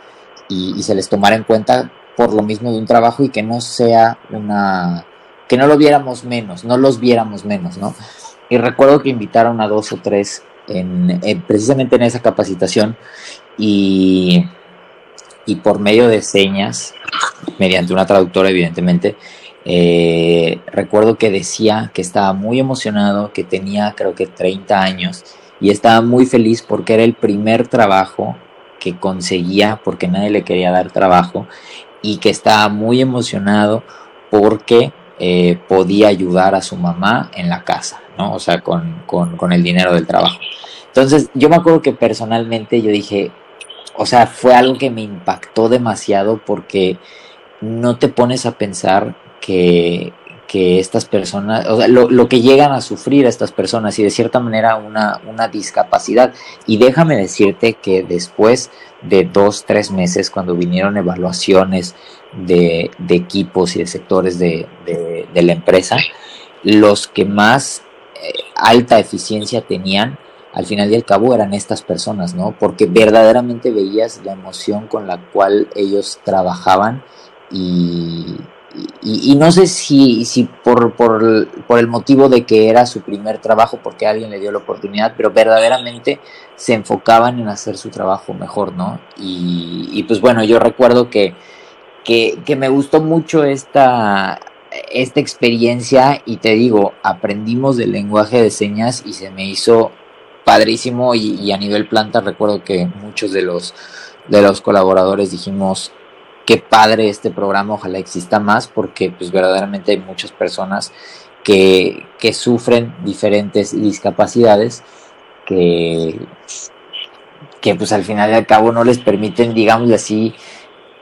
Speaker 2: y, se les tomara en cuenta por lo mismo de un trabajo y que no sea una que no lo viéramos menos, no los viéramos menos, ¿no? Y recuerdo que invitaron a dos o tres en, precisamente en esa capacitación y, y por medio de señas, mediante una traductora evidentemente, eh, recuerdo que decía que estaba muy emocionado, que tenía creo que 30 años y estaba muy feliz porque era el primer trabajo que conseguía porque nadie le quería dar trabajo y que estaba muy emocionado porque eh, podía ayudar a su mamá en la casa, ¿no? O sea, con, con, el dinero del trabajo. Entonces, yo me acuerdo que personalmente yo dije, o sea, fue algo que me impactó demasiado porque no te pones a pensar que, que estas personas, o sea, lo, que llegan a sufrir estas personas y de cierta manera una, una discapacidad. Y déjame decirte que después de dos, tres meses, cuando vinieron evaluaciones de, equipos y de sectores de, la empresa, los que más eh, alta eficiencia tenían, al final y al cabo eran estas personas, ¿no? Porque verdaderamente veías la emoción con la cual ellos trabajaban y, y, no sé si, si por, por, por, el motivo de que era su primer trabajo, porque alguien le dio la oportunidad, pero verdaderamente se enfocaban en hacer su trabajo mejor, ¿no? Y, pues bueno, yo recuerdo que que, que me gustó mucho esta, esta experiencia y te digo, aprendimos del lenguaje de señas y se me hizo padrísimo y, a nivel planta recuerdo que muchos de los, de los colaboradores dijimos qué padre este programa, ojalá exista más porque pues verdaderamente hay muchas personas que, que sufren diferentes discapacidades que, que pues al final y al cabo no les permiten, digamos así,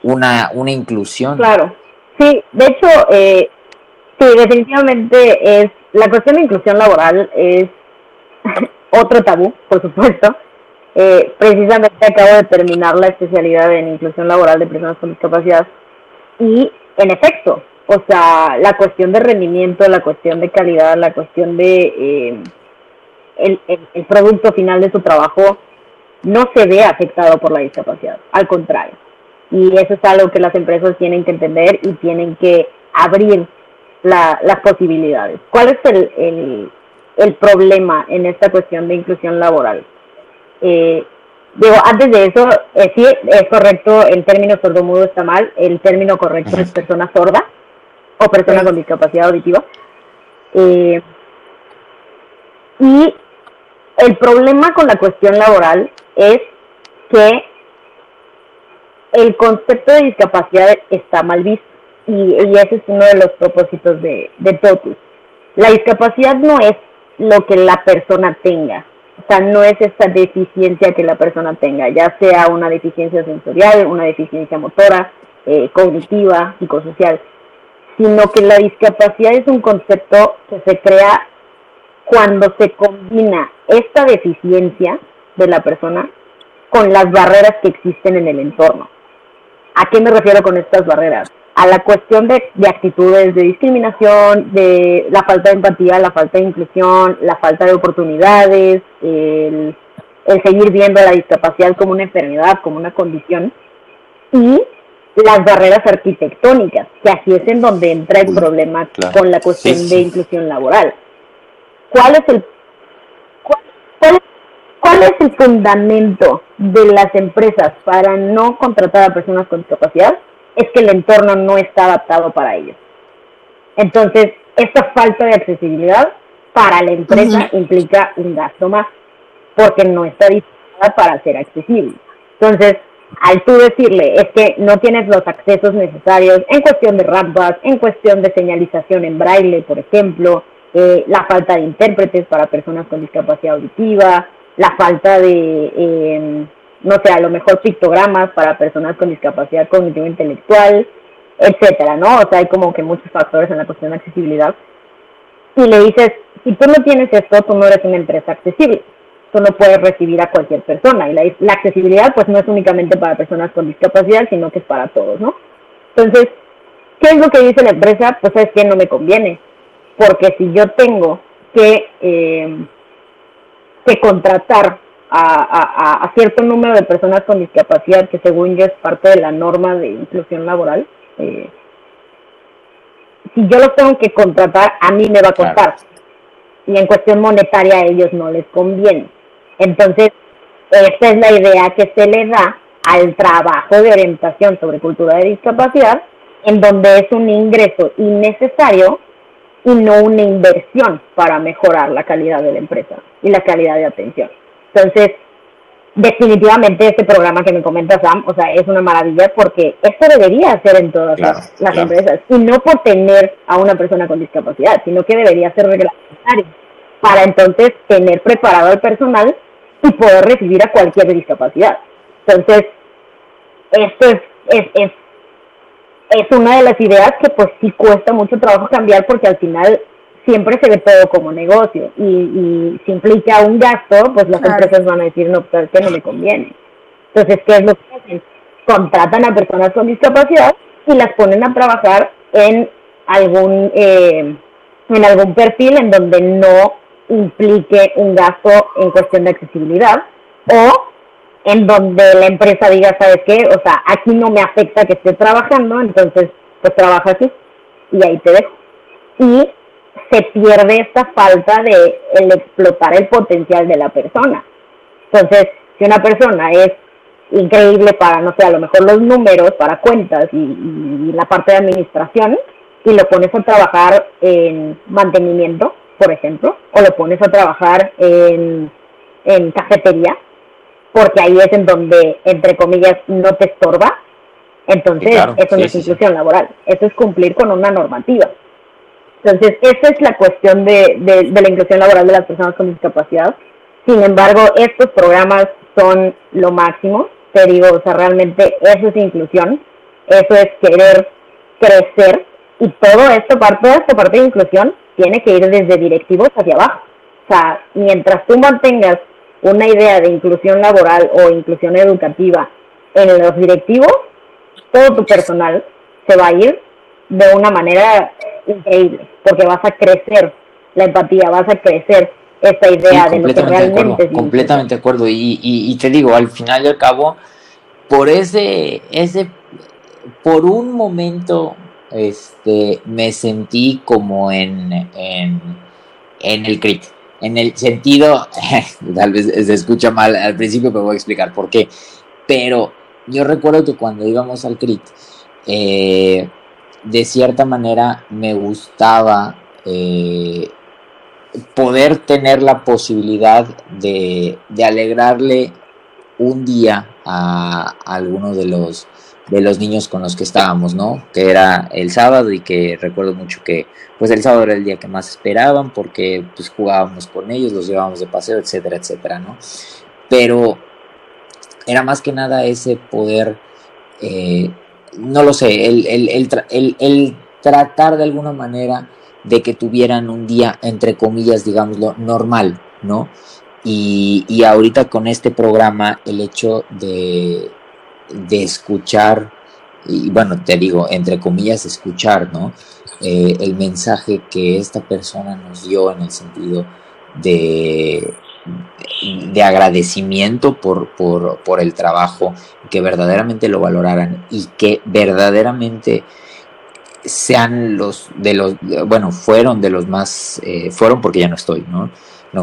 Speaker 2: una, una inclusión.
Speaker 3: Claro, sí, de hecho, eh, sí, definitivamente es, la cuestión de inclusión laboral es otro tabú, por supuesto. Eh, precisamente acabo de terminar la especialidad en inclusión laboral de personas con discapacidad y en efecto, o sea, la cuestión de rendimiento, la cuestión de calidad, la cuestión de eh, el, el, producto final de su trabajo no se ve afectado por la discapacidad, al contrario. Y eso es algo que las empresas tienen que entender y tienen que abrir la, las posibilidades. ¿Cuál es el, el, el problema en esta cuestión de inclusión laboral. Eh, digo, antes de eso, eh, sí, es correcto, el término sordomudo está mal, el término correcto es persona sorda o persona con discapacidad auditiva. Eh, y el problema con la cuestión laboral es que el concepto de discapacidad está mal visto y, ese es uno de los propósitos de, de TOTUS. La discapacidad no es lo que la persona tenga. O sea, no es esta deficiencia que la persona tenga, ya sea una deficiencia sensorial, una deficiencia motora, eh, cognitiva, psicosocial, sino que la discapacidad es un concepto que se crea cuando se combina esta deficiencia de la persona con las barreras que existen en el entorno. ¿A qué me refiero con estas barreras? A la cuestión de, actitudes de discriminación, de la falta de empatía, la falta de inclusión, la falta de oportunidades, el, seguir viendo la discapacidad como una enfermedad, como una condición, y las barreras arquitectónicas, que así es en donde entra el problema con la cuestión de inclusión laboral. ¿Cuál es el cuál, cuál es el fundamento de las empresas para no contratar a personas con discapacidad? Es que el entorno no está adaptado para ellos. Entonces, esta falta de accesibilidad para la empresa implica un gasto más, porque no está diseñada para ser accesible. Entonces, al tú decirle es que no tienes los accesos necesarios en cuestión de rampas, en cuestión de señalización en braille, por ejemplo, eh, la falta de intérpretes para personas con discapacidad auditiva, la falta de eh, no sé, a lo mejor pictogramas para personas con discapacidad cognitiva intelectual, etcétera, ¿no? O sea, hay como que muchos factores en la cuestión de accesibilidad. Y le dices, si tú no tienes esto, tú no eres una empresa accesible. Tú no puedes recibir a cualquier persona. Y la, la accesibilidad, pues, no es únicamente para personas con discapacidad, sino que es para todos, ¿no? Entonces, ¿qué es lo que dice la empresa? Pues es que no me conviene. Porque si yo tengo que, eh, que contratar a, cierto número de personas con discapacidad, que según yo es parte de la norma de inclusión laboral, eh, si yo los tengo que contratar, a mí me va a costar. Y en cuestión monetaria a ellos no les conviene. Entonces, esta es la idea que se le da al trabajo de orientación sobre cultura de discapacidad, en donde es un ingreso innecesario y no una inversión para mejorar la calidad de la empresa y la calidad de atención. Entonces, definitivamente este programa que me comenta Sam, o sea, es una maravilla porque esto debería ser en todas las, empresas y no por tener a una persona con discapacidad, sino que debería ser reglamentario para entonces tener preparado al personal y poder recibir a cualquier discapacidad. Entonces, esto es, es, es, es una de las ideas que pues sí cuesta mucho trabajo cambiar porque al final siempre se ve todo como negocio y, y si implica un gasto, pues las empresas van a decir, no, pero que no me conviene. Entonces, ¿qué es lo que hacen? Contratan a personas con discapacidad y las ponen a trabajar en algún, eh, en algún perfil en donde no implique un gasto en cuestión de accesibilidad o en donde la empresa diga, ¿sabes qué? O sea, aquí no me afecta que esté trabajando, entonces pues trabaja así y ahí te dejo. Y se pierde esta falta de el explotar el potencial de la persona. Entonces, si una persona es increíble para, no sé, a lo mejor los números, para cuentas y, la parte de administración, y lo pones a trabajar en mantenimiento, por ejemplo, o lo pones a trabajar en, en cafetería, porque ahí es en donde, entre comillas, no te estorba, entonces eso no es inclusión laboral, eso es cumplir con una normativa. Entonces, esa es la cuestión de, la inclusión laboral de las personas con discapacidad. Sin embargo, estos programas son lo máximo te digo, o sea, realmente eso es inclusión, eso es querer crecer y todo esto, toda esta parte de inclusión tiene que ir desde directivos hacia abajo. O sea, mientras tú mantengas una idea de inclusión laboral o inclusión educativa en los directivos, todo tu personal se va a ir de una manera increíble, porque vas a crecer la empatía, vas a crecer esta idea de lo que realmente
Speaker 2: es completamente de acuerdo. Y, y, te digo al final y al cabo por ese ese por un momento este me sentí como en en, en el crit en el sentido tal vez se escucha mal al principio pero voy a explicar por qué. Pero yo recuerdo que cuando íbamos al crit eh, de cierta manera me gustaba eh, poder tener la posibilidad de, alegrarle un día a, alguno de los de los niños con los que estábamos, ¿no? Que era el sábado y que recuerdo mucho que pues el sábado era el día que más esperaban porque pues jugábamos con ellos, los llevábamos de paseo, etcétera, etcétera, ¿no? Pero era más que nada ese poder, eh, no lo sé, el, el tratar de alguna manera de que tuvieran un día, entre comillas, digámoslo, normal, ¿no? Y, y ahorita con este programa, el hecho de, de escuchar, y bueno, te digo, entre comillas, escuchar, ¿no? Eh, el mensaje que esta persona nos dio en el sentido de, de agradecimiento por, por, por, el trabajo, que verdaderamente lo valoraran y que verdaderamente sean los de los, bueno, fueron de los más, eh, fueron porque ya no estoy, ¿no?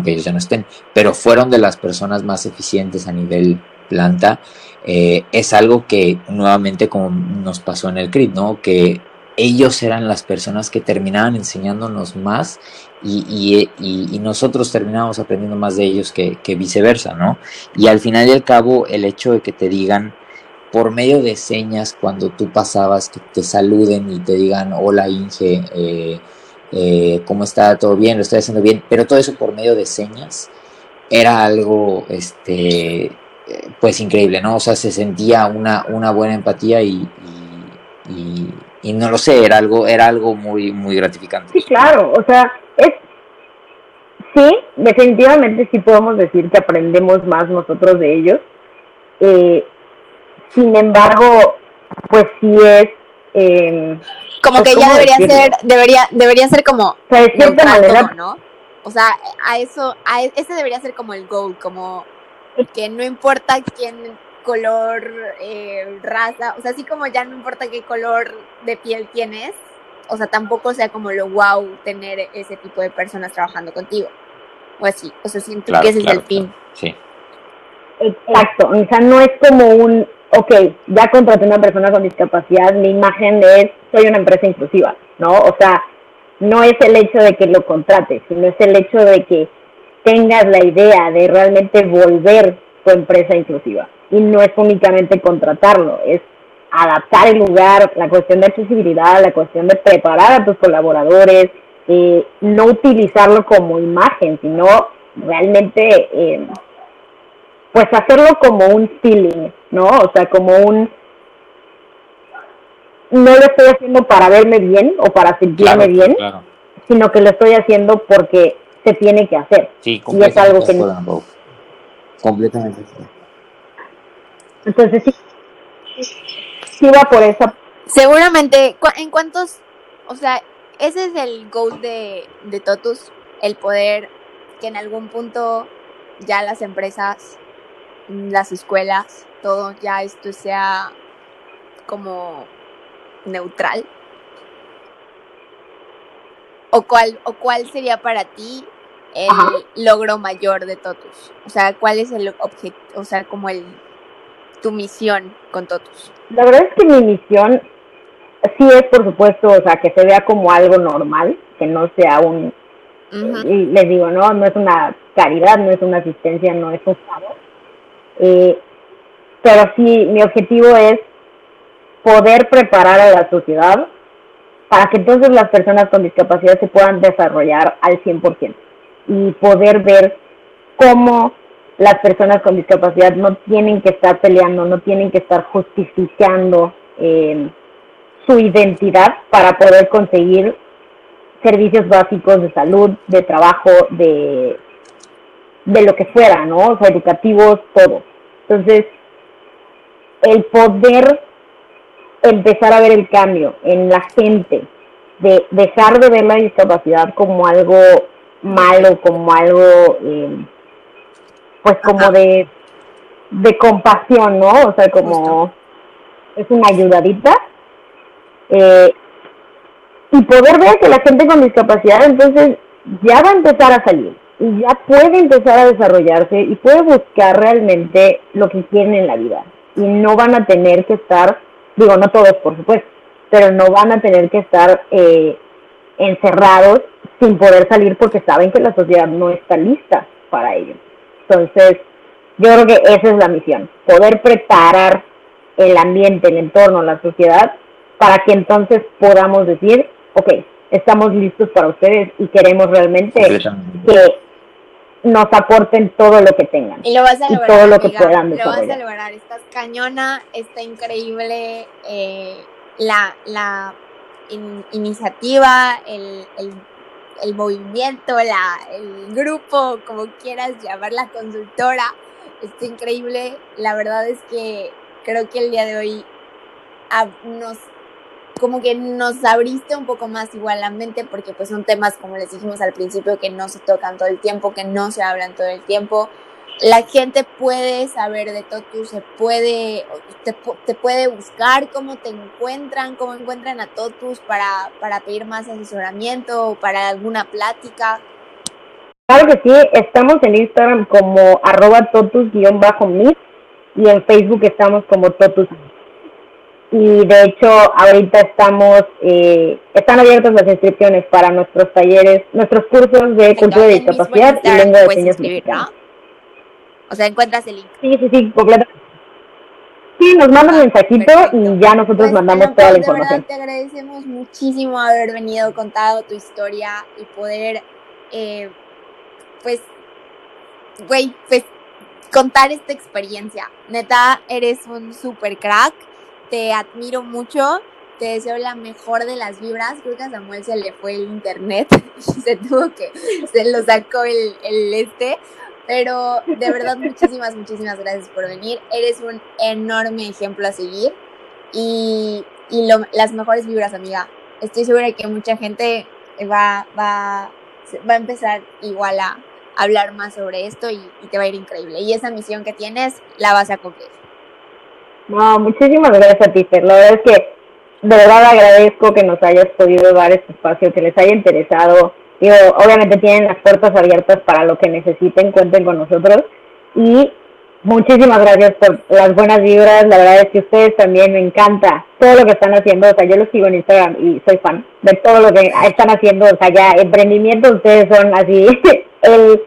Speaker 2: Que ellos ya no estén, pero fueron de las personas más eficientes a nivel planta. Eh, es algo que nuevamente como nos pasó en el CRIT, ¿no? Que ellos eran las personas que terminaban enseñándonos más y, nosotros terminábamos aprendiendo más de ellos que, que, viceversa, ¿no? Y al final y al cabo, el hecho de que te digan, por medio de señas cuando tú pasabas, que te saluden y te digan, hola Inge, eh, eh, ¿cómo está? ¿Todo bien? ¿Lo estoy haciendo bien? Pero todo eso por medio de señas era algo, este, pues increíble, ¿no? O sea, se sentía una, una buena empatía y, y, no lo sé, era algo, era algo muy, muy gratificante.
Speaker 3: Sí, claro, o sea, es, sí, definitivamente sí podemos decir que aprendemos más nosotros de ellos. Eh, sin embargo, pues sí es... Eh,
Speaker 1: como pues, que ya debería ser, debería, debería ser como... O sea, de cierta manera... ¿no? O sea, a eso, a e, ese debería ser como el goal, como que no importa quién color, eh, raza, o sea, así como ya no importa qué color de piel tienes, o sea, tampoco sea como lo wow tener ese tipo de personas trabajando contigo. O así, o sea, siento que ese es el fin.
Speaker 2: Sí.
Speaker 3: Exacto, o sea, no es como un, ok, ya contraté a una persona con discapacidad, mi imagen es, soy una empresa inclusiva, ¿no? O sea, no es el hecho de que lo contrates, sino es el hecho de que tengas la idea de realmente volver tu empresa inclusiva. Y no es únicamente contratarlo, es adaptar el lugar, la cuestión de accesibilidad, la cuestión de preparar a tus colaboradores, eh, no utilizarlo como imagen, sino realmente eh, pues hacerlo como un feeling, ¿no? O sea, como un no lo estoy haciendo para verme bien o para sentirme bien, sino que lo estoy haciendo porque se tiene que hacer.
Speaker 2: Sí, y es algo que no... completamente.
Speaker 3: Entonces sí, sí va por eso.
Speaker 1: Seguramente, ¿en cuántos, o sea, ese es el goal de, de Totus, el poder que en algún punto ya las empresas las escuelas, todo ya esto sea como neutral? ¿O cuál, o cuál sería para ti el logro mayor de todos? O sea, ¿cuál es el objeto, o sea, como el, tu misión con Totus?
Speaker 3: La verdad es que mi misión sí es, por supuesto, o sea, que se vea como algo normal, que no sea un, y les digo, no, no es una caridad, no es una asistencia, no es un favor. Eh, pero sí, mi objetivo es poder preparar a la sociedad para que entonces las personas con discapacidad se puedan desarrollar al 100% y poder ver cómo las personas con discapacidad no tienen que estar peleando, no tienen que estar justificando eh, su identidad para poder conseguir servicios básicos de salud, de trabajo, de, de lo que fuera, ¿no? O sea, educativos, todo. Entonces, el poder empezar a ver el cambio en la gente, de dejar de ver la discapacidad como algo malo, como algo, eh, pues como de, de compasión, ¿no? O sea, como es una ayudadita. Eh, y poder ver que la gente con discapacidad entonces ya va a empezar a salir y ya puede empezar a desarrollarse y puede buscar realmente lo que quieren en la vida y no van a tener que estar, digo, no todos por supuesto, pero no van a tener que estar eh, encerrados sin poder salir porque saben que la sociedad no está lista para ello. Entonces, yo creo que esa es la misión, poder preparar el ambiente, el entorno, la sociedad, para que entonces podamos decir, ok, estamos listos para ustedes y queremos realmente que nos aporten todo lo que tengan.
Speaker 1: Y lo vas a lograr. todo lo que puedan Lo vas a lograr. Estás cañona, está increíble eh, la, la iniciativa, el, el, el, movimiento, la, el grupo, como quieras llamar la consultora. Está increíble. La verdad es que creo que el día de hoy nos como que nos abriste un poco más igual la mente porque pues son temas como les dijimos al principio que no se tocan todo el tiempo, que no se hablan todo el tiempo. La gente puede saber de Totus, se puede, te, puede buscar cómo te encuentran, cómo encuentran a Totus para, para pedir más asesoramiento o para alguna plática.
Speaker 3: Claro que sí, estamos en Instagram como arroba totus-mit y en Facebook estamos como totus y de hecho ahorita estamos, eh, están abiertas las inscripciones para nuestros talleres, nuestros cursos de cultura de discapacidad y lengua de señas mexicanas.
Speaker 1: O sea, encuentras el link.
Speaker 3: Sí, sí, sí, completamente. Sí, nos mandan un mensajito y ya nosotros pues, mandamos toda la información.
Speaker 1: De verdad, te agradecemos muchísimo haber venido, contado tu historia y poder, eh, pues, güey, pues, contar esta experiencia. Neta, eres un super crack te admiro mucho, te deseo la mejor de las vibras. Creo que a Samuel se le fue el internet y se tuvo que, se lo sacó el, el este. Pero de verdad, muchísimas, muchísimas gracias por venir. Eres un enorme ejemplo a seguir y, y lo, las mejores vibras, amiga. Estoy segura que mucha gente va, va, va a empezar igual a hablar más sobre esto y, te va a ir increíble. Y esa misión que tienes la vas a cumplir.
Speaker 3: No, muchísimas gracias a. La verdad es que de verdad agradezco que nos hayas podido dar este espacio, que les haya interesado. Digo, obviamente tienen las puertas abiertas para lo que necesiten, cuenten con nosotros. Y muchísimas gracias por las buenas vibras. La verdad es que ustedes también me encanta todo lo que están haciendo. O sea, yo los sigo en Instagram y soy fan de todo lo que están haciendo. O sea, ya emprendimiento, ustedes son así el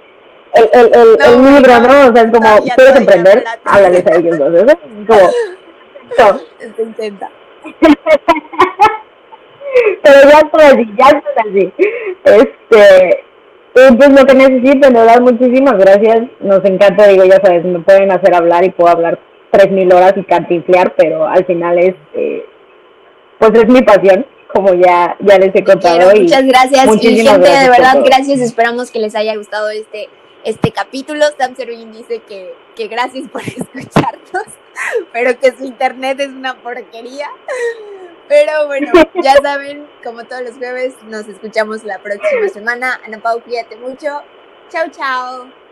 Speaker 3: el, el, el, el libro, ¿no? O sea, es como, ¿quieres emprender? Háblales a ellos dos, ¿no? Como,
Speaker 1: no. Se intenta.
Speaker 3: Pero ya son así, ya son así. Este, y pues lo que necesiten, de verdad, muchísimas gracias. Nos encanta, digo, ya sabes, me pueden hacer hablar y puedo hablar tres mil horas y cantinflear, pero al final es, eh, pues es mi pasión como ya, ya les he contado.
Speaker 1: muchas gracias y gente, de verdad, gracias. Esperamos que les haya gustado este este capítulo. Sam Servin dice que, que gracias por escucharnos, pero que su internet es una porquería. Pero bueno, ya saben, como todos los jueves, nos escuchamos la próxima semana. Ana Pau, cuídate mucho. Chao, chao.